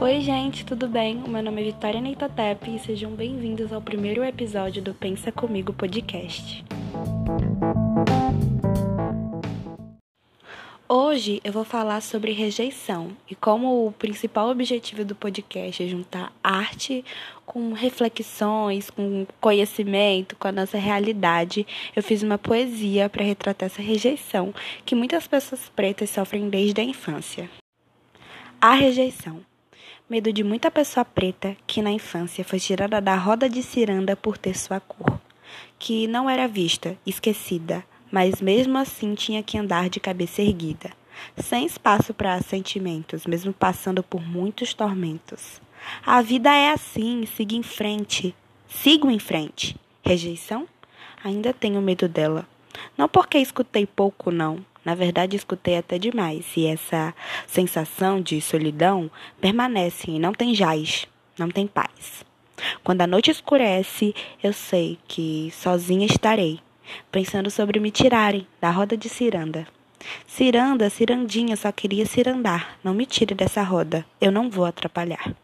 Oi, gente, tudo bem? O meu nome é Vitória Neitotep e sejam bem-vindos ao primeiro episódio do Pensa Comigo podcast. Hoje eu vou falar sobre rejeição e como o principal objetivo do podcast é juntar arte com reflexões, com conhecimento, com a nossa realidade. Eu fiz uma poesia para retratar essa rejeição que muitas pessoas pretas sofrem desde a infância. A rejeição. Medo de muita pessoa preta que na infância foi tirada da roda de ciranda por ter sua cor, que não era vista, esquecida, mas mesmo assim tinha que andar de cabeça erguida, sem espaço para sentimentos, mesmo passando por muitos tormentos. A vida é assim, siga em frente. Sigo em frente. Rejeição? Ainda tenho medo dela. Não porque escutei pouco, não. Na verdade, escutei até demais. E essa sensação de solidão permanece e não tem jaz, não tem paz. Quando a noite escurece, eu sei que sozinha estarei pensando sobre me tirarem da roda de ciranda. Ciranda, cirandinha, só queria cirandar. Não me tire dessa roda, eu não vou atrapalhar.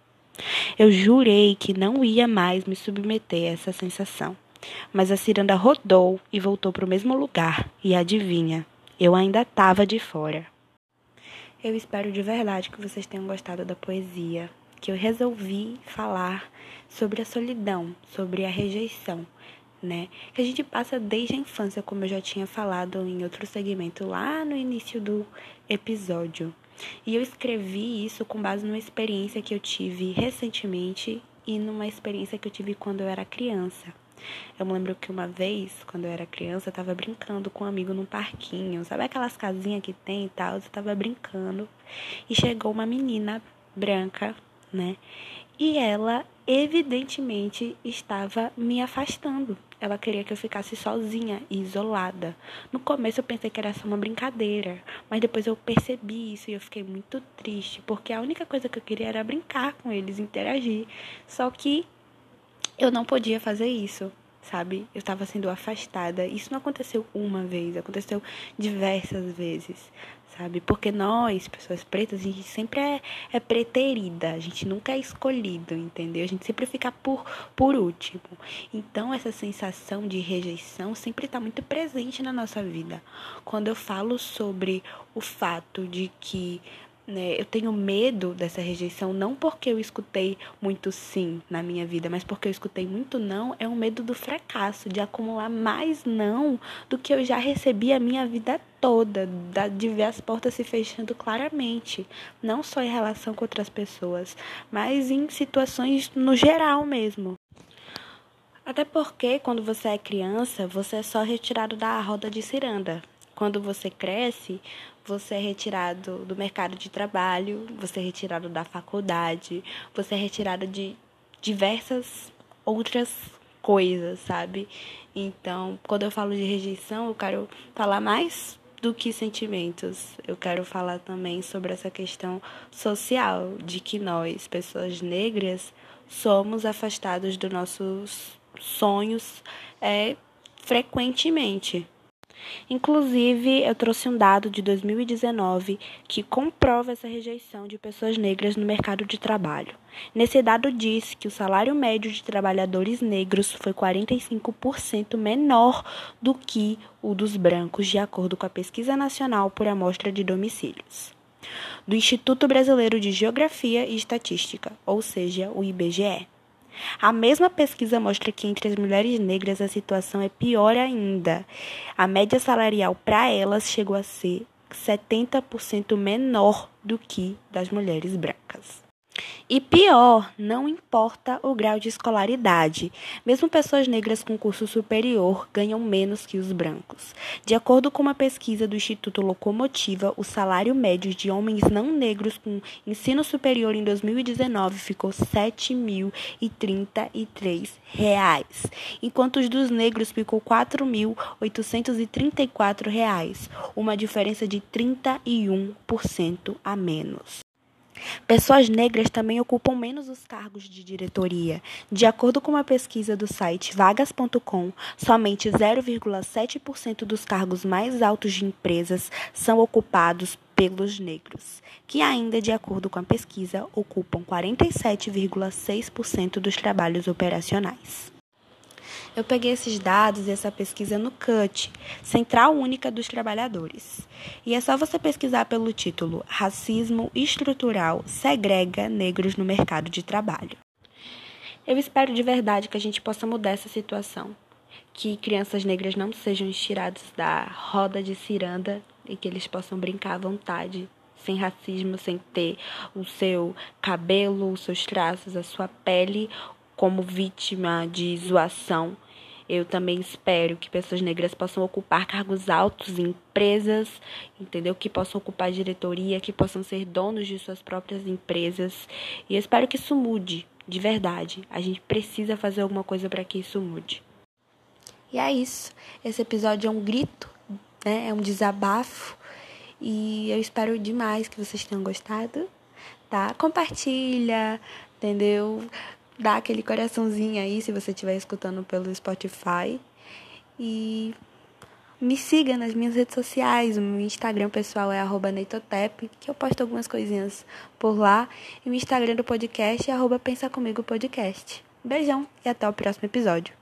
Eu jurei que não ia mais me submeter a essa sensação. Mas a ciranda rodou e voltou para o mesmo lugar. E adivinha, eu ainda estava de fora. Eu espero de verdade que vocês tenham gostado da poesia, que eu resolvi falar sobre a solidão, sobre a rejeição, né? Que a gente passa desde a infância, como eu já tinha falado em outro segmento lá no início do episódio. E eu escrevi isso com base numa experiência que eu tive recentemente e numa experiência que eu tive quando eu era criança. Eu me lembro que uma vez, quando eu era criança, eu tava brincando com um amigo num parquinho. Sabe aquelas casinhas que tem e tal? Eu tava brincando. E chegou uma menina branca, né? E ela, evidentemente, estava me afastando. Ela queria que eu ficasse sozinha e isolada. No começo eu pensei que era só uma brincadeira, mas depois eu percebi isso e eu fiquei muito triste, porque a única coisa que eu queria era brincar com eles, interagir. Só que eu não podia fazer isso, sabe? Eu estava sendo afastada. Isso não aconteceu uma vez, aconteceu diversas vezes, sabe? Porque nós, pessoas pretas, a gente sempre é, é preterida, a gente nunca é escolhido, entendeu? A gente sempre fica por, por último. Então, essa sensação de rejeição sempre está muito presente na nossa vida. Quando eu falo sobre o fato de que né, eu tenho medo dessa rejeição não porque eu escutei muito sim na minha vida, mas porque eu escutei muito não, é um medo do fracasso, de acumular mais não do que eu já recebi a minha vida toda, de ver as portas se fechando claramente, não só em relação com outras pessoas, mas em situações no geral mesmo. Até porque quando você é criança, você é só retirado da roda de ciranda. Quando você cresce, você é retirado do mercado de trabalho, você é retirado da faculdade, você é retirado de diversas outras coisas, sabe? Então, quando eu falo de rejeição, eu quero falar mais do que sentimentos. Eu quero falar também sobre essa questão social de que nós, pessoas negras, somos afastados dos nossos sonhos é, frequentemente. Inclusive, eu trouxe um dado de 2019 que comprova essa rejeição de pessoas negras no mercado de trabalho. Nesse dado diz que o salário médio de trabalhadores negros foi 45% menor do que o dos brancos, de acordo com a Pesquisa Nacional por Amostra de Domicílios do Instituto Brasileiro de Geografia e Estatística, ou seja, o IBGE. A mesma pesquisa mostra que entre as mulheres negras a situação é pior ainda. A média salarial para elas chegou a ser 70% menor do que das mulheres brancas. E pior, não importa o grau de escolaridade. Mesmo pessoas negras com curso superior ganham menos que os brancos. De acordo com uma pesquisa do Instituto Locomotiva, o salário médio de homens não negros com ensino superior em 2019 ficou R$ 7.033, enquanto os dos negros ficou R$ 4.834, uma diferença de 31% a menos. Pessoas negras também ocupam menos os cargos de diretoria. De acordo com uma pesquisa do site vagas.com, somente 0,7% dos cargos mais altos de empresas são ocupados pelos negros, que ainda, de acordo com a pesquisa, ocupam 47,6% dos trabalhos operacionais. Eu peguei esses dados e essa pesquisa no CUT, Central Única dos Trabalhadores. E é só você pesquisar pelo título Racismo Estrutural Segrega Negros no Mercado de Trabalho. Eu espero de verdade que a gente possa mudar essa situação. Que crianças negras não sejam tiradas da roda de ciranda e que eles possam brincar à vontade, sem racismo, sem ter o seu cabelo, os seus traços, a sua pele como vítima de zoação eu também espero que pessoas negras possam ocupar cargos altos em empresas, entendeu? Que possam ocupar diretoria, que possam ser donos de suas próprias empresas. E eu espero que isso mude, de verdade. A gente precisa fazer alguma coisa para que isso mude. E é isso. Esse episódio é um grito, né? É um desabafo. E eu espero demais que vocês tenham gostado, tá? Compartilha, entendeu? Dá aquele coraçãozinho aí se você estiver escutando pelo Spotify. E me siga nas minhas redes sociais. O meu Instagram pessoal é neitotep, que eu posto algumas coisinhas por lá. E o Instagram do podcast é Pensa Comigo Podcast. Beijão e até o próximo episódio.